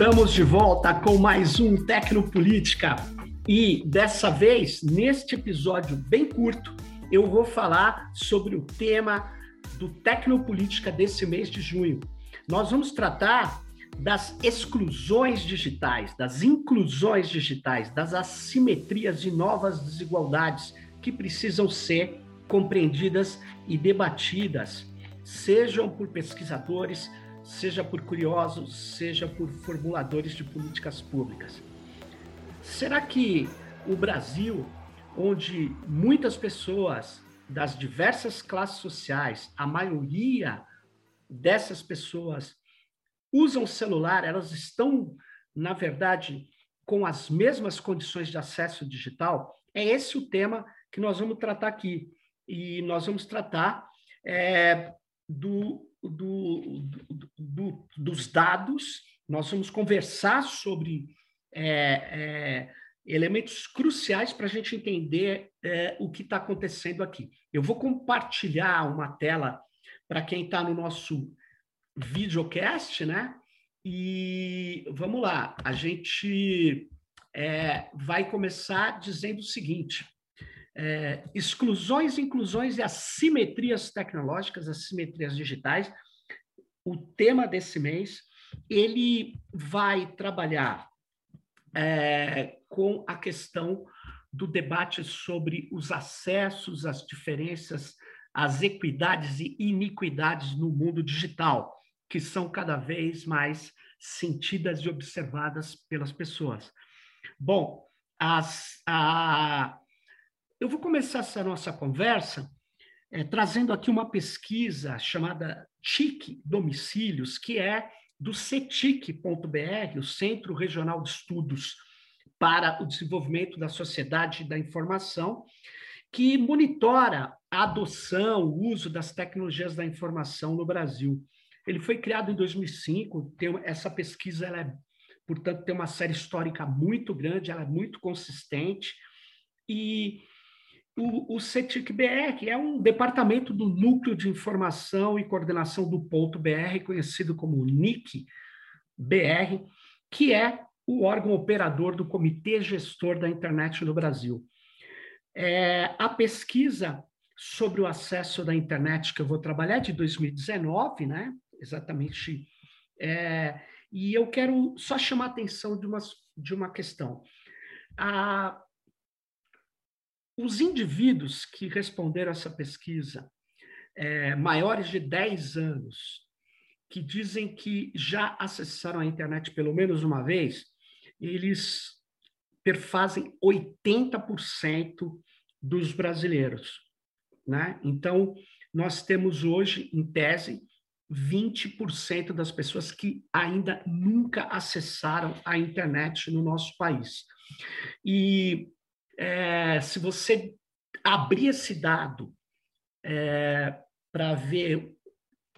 Estamos de volta com mais um Tecnopolítica e dessa vez, neste episódio bem curto, eu vou falar sobre o tema do Tecnopolítica desse mês de junho. Nós vamos tratar das exclusões digitais, das inclusões digitais, das assimetrias e novas desigualdades que precisam ser compreendidas e debatidas, sejam por pesquisadores, seja por curiosos, seja por formuladores de políticas públicas. Será que o Brasil, onde muitas pessoas das diversas classes sociais, a maioria dessas pessoas usam celular, elas estão, na verdade, com as mesmas condições de acesso digital? É esse o tema que nós vamos tratar aqui. E nós vamos tratar é, do do, do, dos dados, nós vamos conversar sobre é, é, elementos cruciais para a gente entender é, o que está acontecendo aqui. Eu vou compartilhar uma tela para quem está no nosso videocast, né? E vamos lá, a gente é, vai começar dizendo o seguinte: é, exclusões, inclusões e assimetrias tecnológicas, assimetrias digitais. O tema desse mês ele vai trabalhar é, com a questão do debate sobre os acessos, as diferenças, as equidades e iniquidades no mundo digital, que são cada vez mais sentidas e observadas pelas pessoas. Bom, as, a, eu vou começar essa nossa conversa é, trazendo aqui uma pesquisa chamada TIC Domicílios, que é do CETIC.br, o Centro Regional de Estudos para o Desenvolvimento da Sociedade da Informação, que monitora a adoção, o uso das tecnologias da informação no Brasil. Ele foi criado em 2005, tem, essa pesquisa, ela é, portanto, tem uma série histórica muito grande, ela é muito consistente, e o, o CETIC-BR, que é um departamento do Núcleo de Informação e Coordenação do Ponto BR, conhecido como NIC-BR, que é o órgão operador do Comitê Gestor da Internet no Brasil. É, a pesquisa sobre o acesso da internet que eu vou trabalhar é de 2019, né? Exatamente. É, e eu quero só chamar a atenção de uma, de uma questão. A, os indivíduos que responderam essa pesquisa, é, maiores de 10 anos, que dizem que já acessaram a internet pelo menos uma vez, eles perfazem 80% dos brasileiros. Né? Então, nós temos hoje, em tese, 20% das pessoas que ainda nunca acessaram a internet no nosso país. E é, se você abrir esse dado é, para ver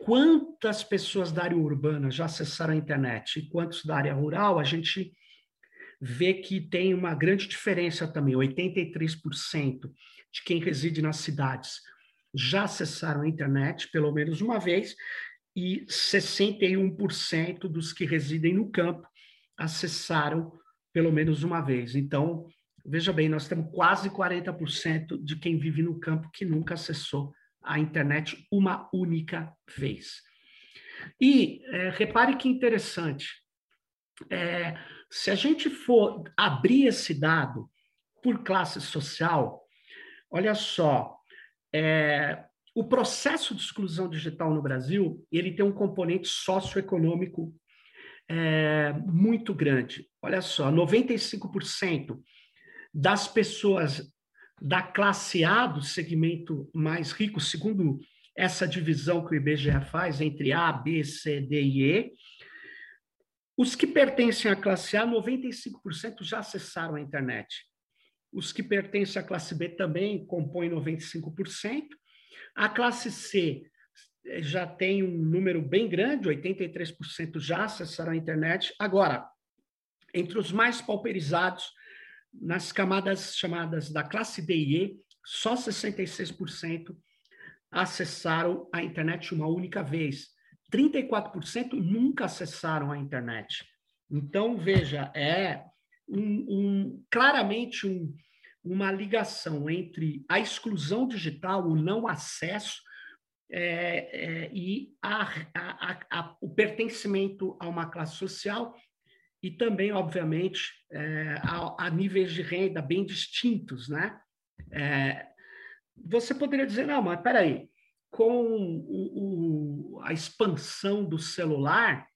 quantas pessoas da área urbana já acessaram a internet e quantos da área rural, a gente vê que tem uma grande diferença também. 83% de quem reside nas cidades já acessaram a internet pelo menos uma vez e 61% dos que residem no campo acessaram pelo menos uma vez. Então, Veja bem, nós temos quase 40% de quem vive no campo que nunca acessou a internet uma única vez. E é, repare que interessante, é, se a gente for abrir esse dado por classe social, olha só, é, o processo de exclusão digital no Brasil ele tem um componente socioeconômico é, muito grande. Olha só, 95% das pessoas da classe A, do segmento mais rico, segundo essa divisão que o IBGE faz entre A, B, C, D e E, os que pertencem à classe A, 95% já acessaram a internet. Os que pertencem à classe B também compõem 95%. A classe C eh, já tem um número bem grande, 83% já acessaram a internet. Agora, entre os mais pauperizados, nas camadas chamadas da classe D e E, só 66% acessaram a internet uma única vez. 34% nunca acessaram a internet. Então, veja, é um, um, claramente um, uma ligação entre a exclusão digital, o não acesso, é, é, e a, a, a, o pertencimento a uma classe social e também, obviamente, é, a, níveis de renda bem distintos, né? É, você poderia dizer, não, mas peraí, com o, o, a expansão do celular,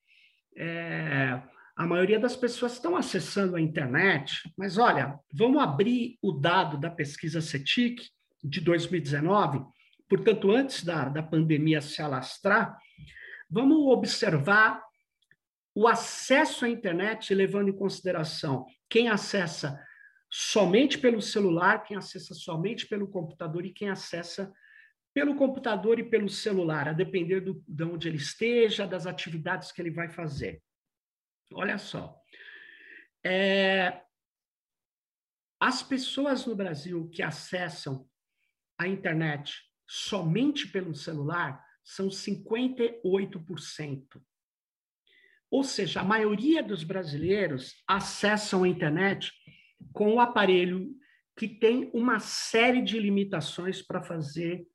é, a maioria das pessoas estão acessando a internet, mas olha, vamos abrir o dado da pesquisa CETIC de 2019, portanto, antes da, da pandemia se alastrar, vamos observar o acesso à internet, levando em consideração quem acessa somente pelo celular, quem acessa somente pelo computador e quem acessa pelo computador e pelo celular, a depender do, de onde ele esteja, das atividades que ele vai fazer. Olha só. É, as pessoas no Brasil que acessam a internet somente pelo celular são 58%. Ou seja, a maioria dos brasileiros acessam a internet com o aparelho que tem uma série de limitações para fazer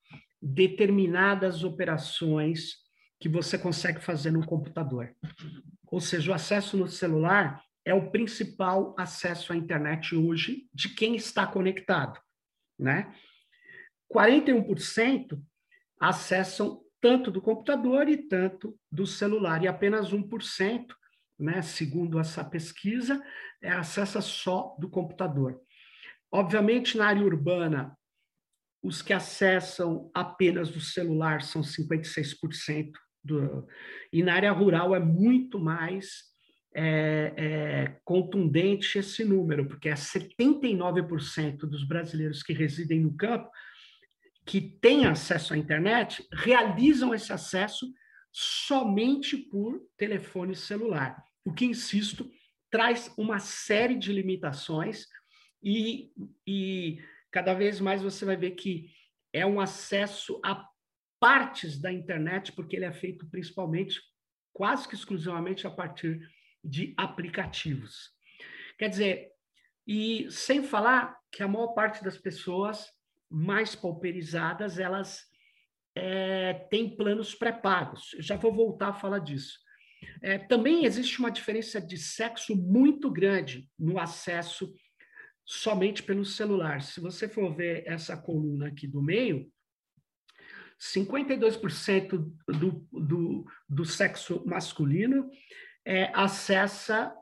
determinadas operações que você consegue fazer no computador. Ou seja, o acesso no celular é o principal acesso à internet hoje de quem está conectado, né? 41% acessam tanto do computador e tanto do celular, e apenas 1%, né, segundo essa pesquisa, é acessa só do computador. Obviamente, na área urbana, os que acessam apenas do celular são 56%, do, e na área rural é muito mais é, é, contundente esse número, porque é 79% dos brasileiros que residem no campo que têm acesso à internet realizam esse acesso somente por telefone celular. O que, insisto, traz uma série de limitações e, e cada vez mais você vai ver que é um acesso a partes da internet, porque ele é feito principalmente, quase que exclusivamente a partir de aplicativos. Quer dizer, e sem falar que a maior parte das pessoas mais pauperizadas, elas é, têm planos pré-pagos. Já vou voltar a falar disso. É, também existe uma diferença de sexo muito grande no acesso somente pelo celular. Se você for ver essa coluna aqui do meio, 52% do, do, do sexo masculino é, acessa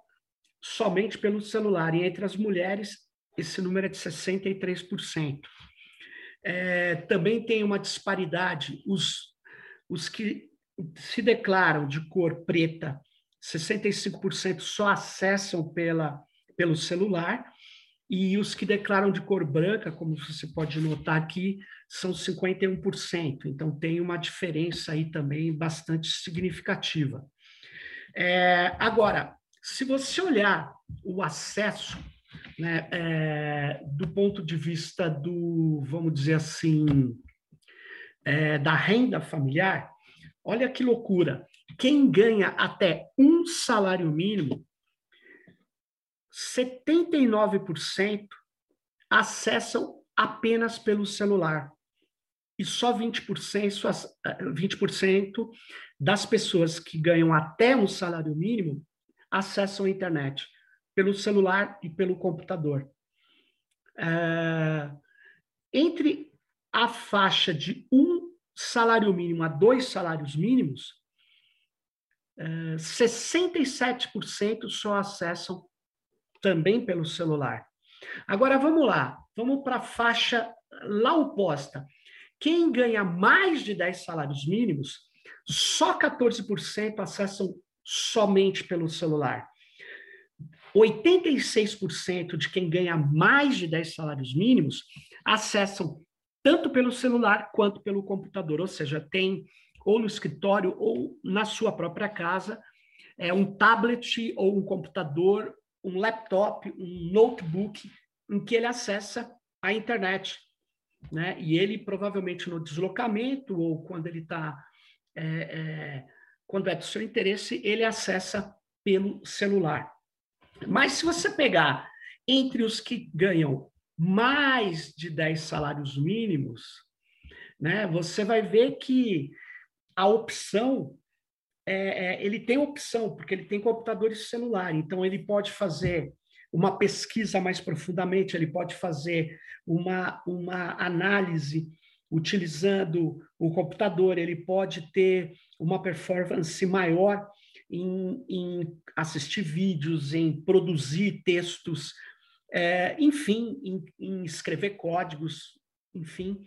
somente pelo celular, e entre as mulheres, esse número é de 63% é, também tem uma disparidade. Os, os que se declaram de cor preta, 65% só acessam pela, pelo celular, e os que declaram de cor branca, como você pode notar aqui, são 51%. Então, tem uma diferença aí também bastante significativa. É, agora, se você olhar o acesso né, é, do ponto de vista do, vamos dizer assim, é, da renda familiar, olha que loucura. Quem ganha até um salário mínimo, 79% acessam apenas pelo celular. E só 20%, 20% das pessoas que ganham até um salário mínimo acessam a internet pelo celular e pelo computador. É, entre a faixa de um salário mínimo a dois salários mínimos, é, 67% só acessam também pelo celular. Agora vamos lá, vamos para a faixa lá oposta. Quem ganha mais de 10 salários mínimos, só 14% acessam somente pelo celular. 86% de quem ganha mais de 10 salários mínimos acessam tanto pelo celular quanto pelo computador, ou seja, tem ou no escritório ou na sua própria casa é um tablet ou um computador, um laptop, um notebook em que ele acessa a internet, né? E ele provavelmente no deslocamento ou quando ele está é, é, quando é do seu interesse, ele acessa pelo celular. Mas se você pegar entre os que ganham mais de 10 salários mínimos, né, você vai ver que a opção, é, é, ele tem opção, porque ele tem computadores celular, então ele pode fazer uma pesquisa mais profundamente, ele pode fazer uma, uma análise utilizando o computador, ele pode ter uma performance maior em, em assistir vídeos, em produzir textos, é, enfim, em, em, escrever códigos, enfim.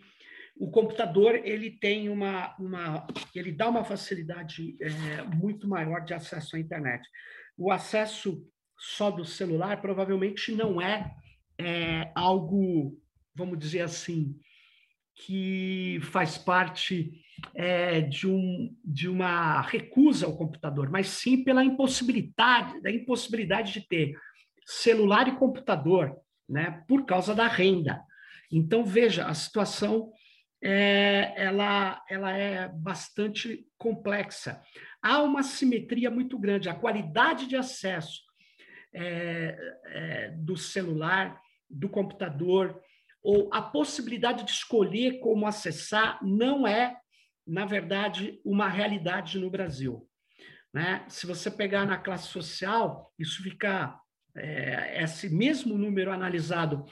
O computador ele tem uma, uma ele dá uma facilidade é, muito maior de acesso à internet. O acesso só do celular provavelmente não é, é algo, vamos dizer assim, que faz parte é, de, um, de uma recusa ao computador, mas sim pela impossibilidade, da impossibilidade de ter celular e computador, né, por causa da renda. Então veja, a situação é, ela, ela é bastante complexa. Há uma simetria muito grande, a qualidade de acesso é, é, do celular, do computador, ou a possibilidade de escolher como acessar não é, na verdade, uma realidade no Brasil. Né? Se você pegar na classe social, isso fica é, esse mesmo número analisado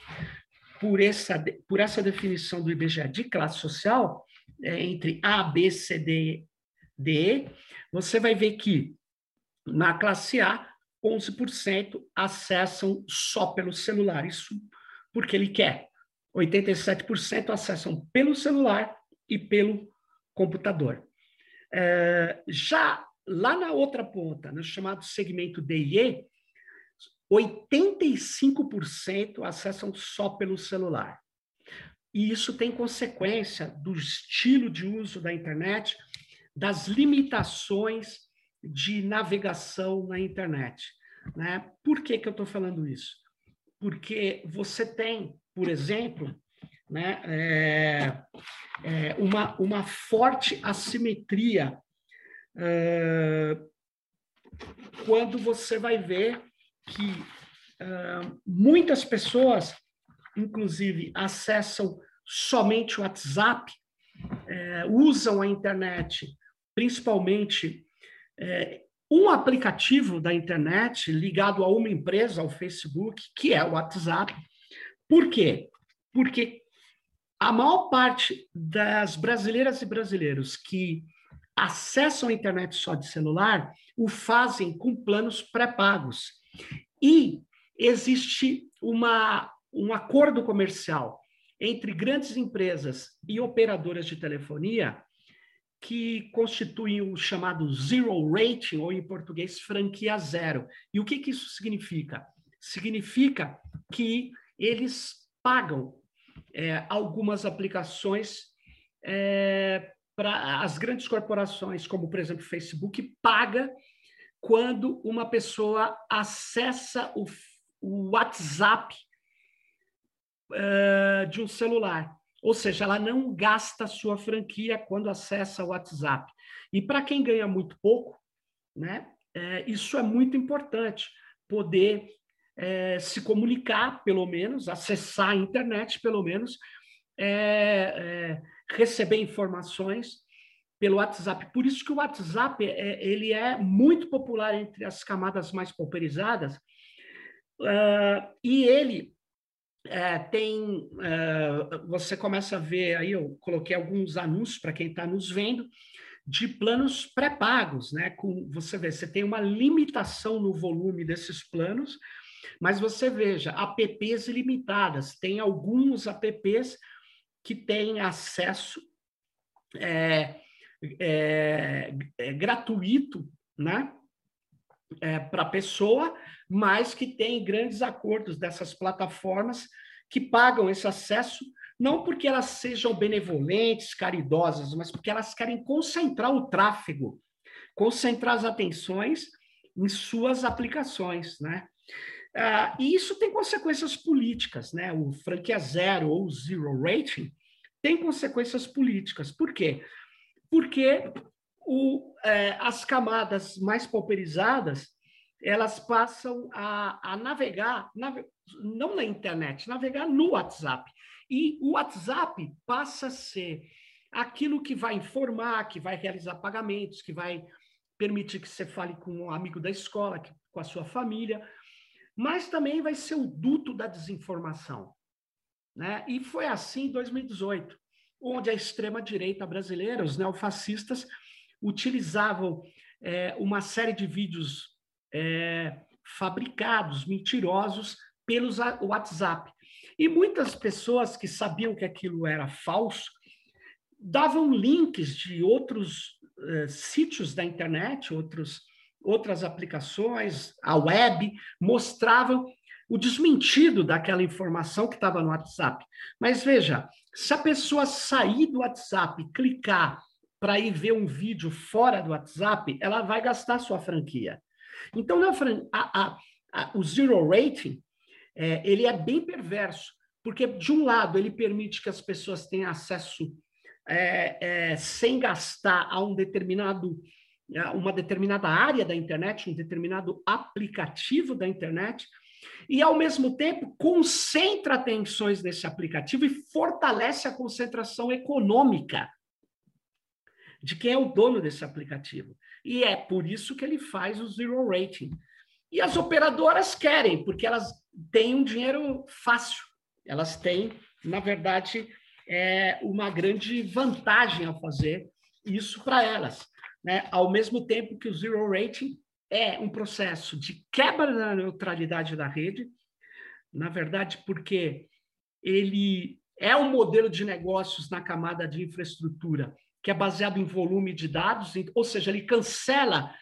por essa, por essa definição do IBGE de classe social, é, entre A, B, C, D, D, você vai ver que na classe A, 11% acessam só pelo celular, isso porque ele quer. 87% acessam pelo celular e pelo computador. É, já lá na outra ponta, no chamado segmento D e E, 85% acessam só pelo celular. E isso tem consequência do estilo de uso da internet, das limitações de navegação na internet. Né? Por que, que eu estou falando isso? Porque você tem por exemplo, né, é, é uma, uma forte assimetria quando você vai ver que muitas pessoas, inclusive, acessam somente o WhatsApp, é, usam a internet, principalmente é, um aplicativo da internet ligado a uma empresa, ao Facebook, que é o WhatsApp, por quê? Porque a maior parte das brasileiras e brasileiros que acessam a internet só de celular o fazem com planos pré-pagos. E existe uma, um acordo comercial entre grandes empresas e operadoras de telefonia que constituem o chamado zero rating, ou em português, franquia zero. E o que, que isso significa? Significa que eles pagam é, algumas aplicações é, para as grandes corporações, como por exemplo o Facebook, paga quando uma pessoa acessa o, o WhatsApp é, de um celular. Ou seja, ela não gasta sua franquia quando acessa o WhatsApp. E para quem ganha muito pouco, né, é, isso é muito importante, poder é, se comunicar, pelo menos, acessar a internet, pelo menos, é, é, receber informações pelo WhatsApp. Por isso que o WhatsApp é, ele é muito popular entre as camadas mais pauperizadas uh, e ele é, tem uh, você começa a ver aí eu coloquei alguns anúncios para quem está nos vendo de planos pré-pagos, né? Com você vê, você tem uma limitação no volume desses planos, mas você veja, apps ilimitadas, tem alguns apps que têm acesso é, é, é gratuito, né? É, para a pessoa, mas que tem grandes acordos dessas plataformas que pagam esse acesso, não porque elas sejam benevolentes, caridosas, mas porque elas querem concentrar o tráfego, concentrar as atenções em suas aplicações, né? Uh, e isso tem consequências políticas, né? O franquia zero ou zero rating tem consequências políticas. Por quê? Porque o, é, as camadas mais pauperizadas elas passam a, a navegar, nave, não na internet, navegar no WhatsApp. E o WhatsApp passa a ser aquilo que vai informar, que vai realizar pagamentos, que vai permitir que você fale com um amigo da escola, que, com a sua família, mas também vai ser o duto da desinformação. Né? E foi assim em 2018, onde a extrema-direita brasileira, os neofascistas, utilizavam é, uma série de vídeos é, fabricados, mentirosos, pelos WhatsApp. E muitas pessoas que sabiam que aquilo era falso davam links de outros uh, sítios da internet, outros, outras aplicações, a web, mostravam o desmentido daquela informação que estava no WhatsApp. Mas veja, se a pessoa sair do WhatsApp clicar para ir ver um vídeo fora do WhatsApp, ela vai gastar sua franquia. Então, na, a, a, a, o zero rating, é, ele é bem perverso, porque, de um lado, ele permite que as pessoas tenham acesso é, é, sem gastar a um determinado uma determinada área da internet, um determinado aplicativo da internet, e, ao mesmo tempo, concentra atenções nesse aplicativo e fortalece a concentração econômica de quem é o dono desse aplicativo. E é por isso que ele faz o zero rating. E as operadoras querem, porque elas têm um dinheiro fácil. Elas têm, na verdade, é, uma grande vantagem ao fazer isso para elas. Né? Ao mesmo tempo que o zero rating é um processo de quebra da neutralidade da rede, na verdade, porque ele é um modelo de negócios na camada de infraestrutura que é baseado em volume de dados, ou seja, ele cancela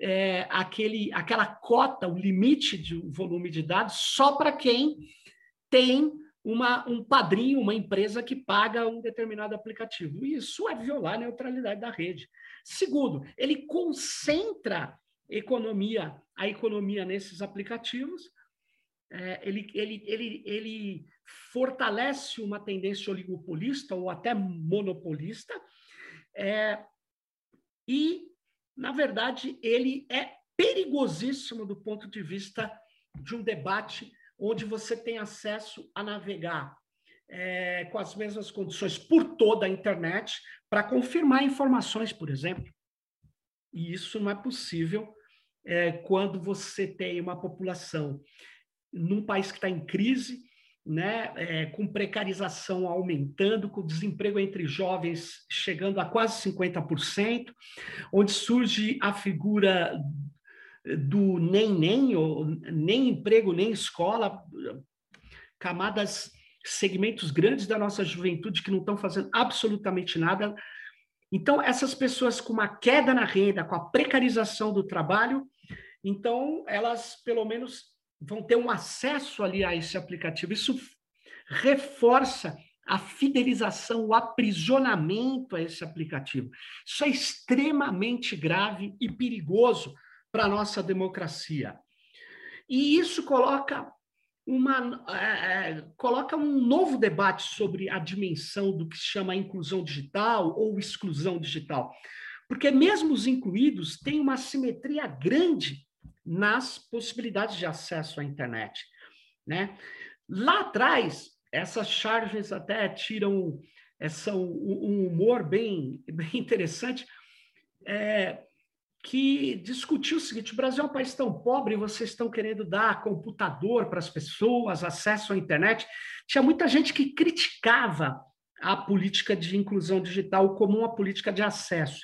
é, aquele, aquela cota, o limite de volume de dados, só para quem tem uma, um padrinho, uma empresa que paga um determinado aplicativo. Isso é violar a neutralidade da rede. Segundo, ele concentra economia, a economia nesses aplicativos, é, ele, ele, ele, ele fortalece uma tendência oligopolista ou até monopolista, é, e, na verdade, ele é perigosíssimo do ponto de vista de um debate onde você tem acesso a navegar é, com as mesmas condições por toda a internet para confirmar informações, por exemplo. E isso não é possível é, quando você tem uma população num país que está em crise, né, é, com precarização aumentando, com desemprego entre jovens chegando a quase 50%, onde surge a figura do nem nem, ou nem emprego, nem escola, camadas, segmentos grandes da nossa juventude que não estão fazendo absolutamente nada. Então, essas pessoas com uma queda na renda, com a precarização do trabalho, então elas pelo menos vão ter um acesso ali a esse aplicativo. Isso reforça a fidelização, o aprisionamento a esse aplicativo. Isso é extremamente grave e perigoso para a nossa democracia. E isso coloca uma é, é, coloca um novo debate sobre a dimensão do que se chama inclusão digital ou exclusão digital. Porque mesmo os incluídos têm uma simetria grande nas possibilidades de acesso à internet. Né? Lá atrás, essas charges até tiram essa, um humor bem, bem interessante, é, que discutiu o seguinte: o Brasil é um país tão pobre, vocês estão querendo dar computador para as pessoas, acesso à internet. Tinha muita gente que criticava a política de inclusão digital como uma política de acesso.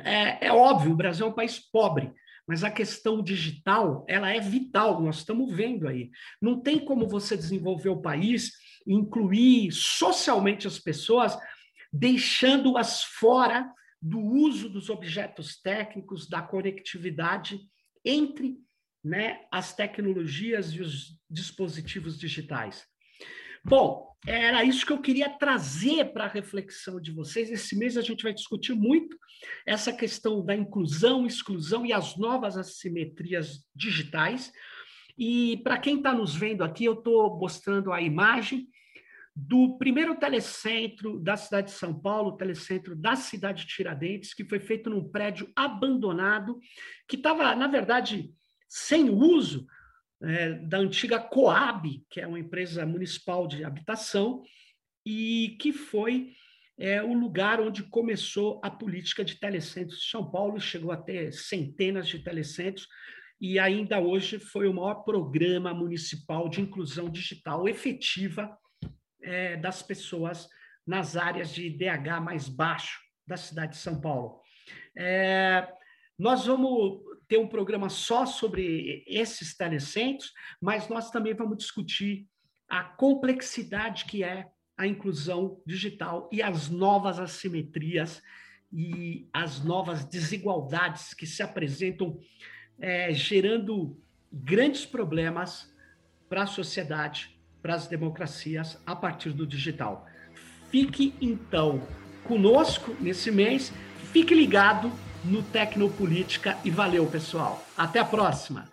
É, é óbvio, o Brasil é um país pobre, mas a questão digital, ela é vital, nós estamos vendo aí. Não tem como você desenvolver o país, incluir socialmente as pessoas, deixando-as fora do uso dos objetos técnicos, da conectividade entre né, as tecnologias e os dispositivos digitais. Bom, era isso que eu queria trazer para a reflexão de vocês. Esse mês a gente vai discutir muito essa questão da inclusão, exclusão e as novas assimetrias digitais. E para quem está nos vendo aqui, eu estou mostrando a imagem do primeiro telecentro da cidade de São Paulo, telecentro da cidade de Tiradentes, que foi feito num prédio abandonado, que estava, na verdade, sem uso é, da antiga Coab, que é uma empresa municipal de habitação, e que foi é, o lugar onde começou a política de telecentros de São Paulo, chegou a ter centenas de telecentros, e ainda hoje foi o maior programa municipal de inclusão digital efetiva é, das pessoas nas áreas de IDH mais baixo da cidade de São Paulo. É, nós vamos ter um programa só sobre esses telecentros, mas nós também vamos discutir a complexidade que é a inclusão digital e as novas assimetrias e as novas desigualdades que se apresentam, é, gerando grandes problemas para a sociedade, para as democracias a partir do digital. Fique então conosco nesse mês, fique ligado no Tecnopolítica e valeu, pessoal. Até a próxima!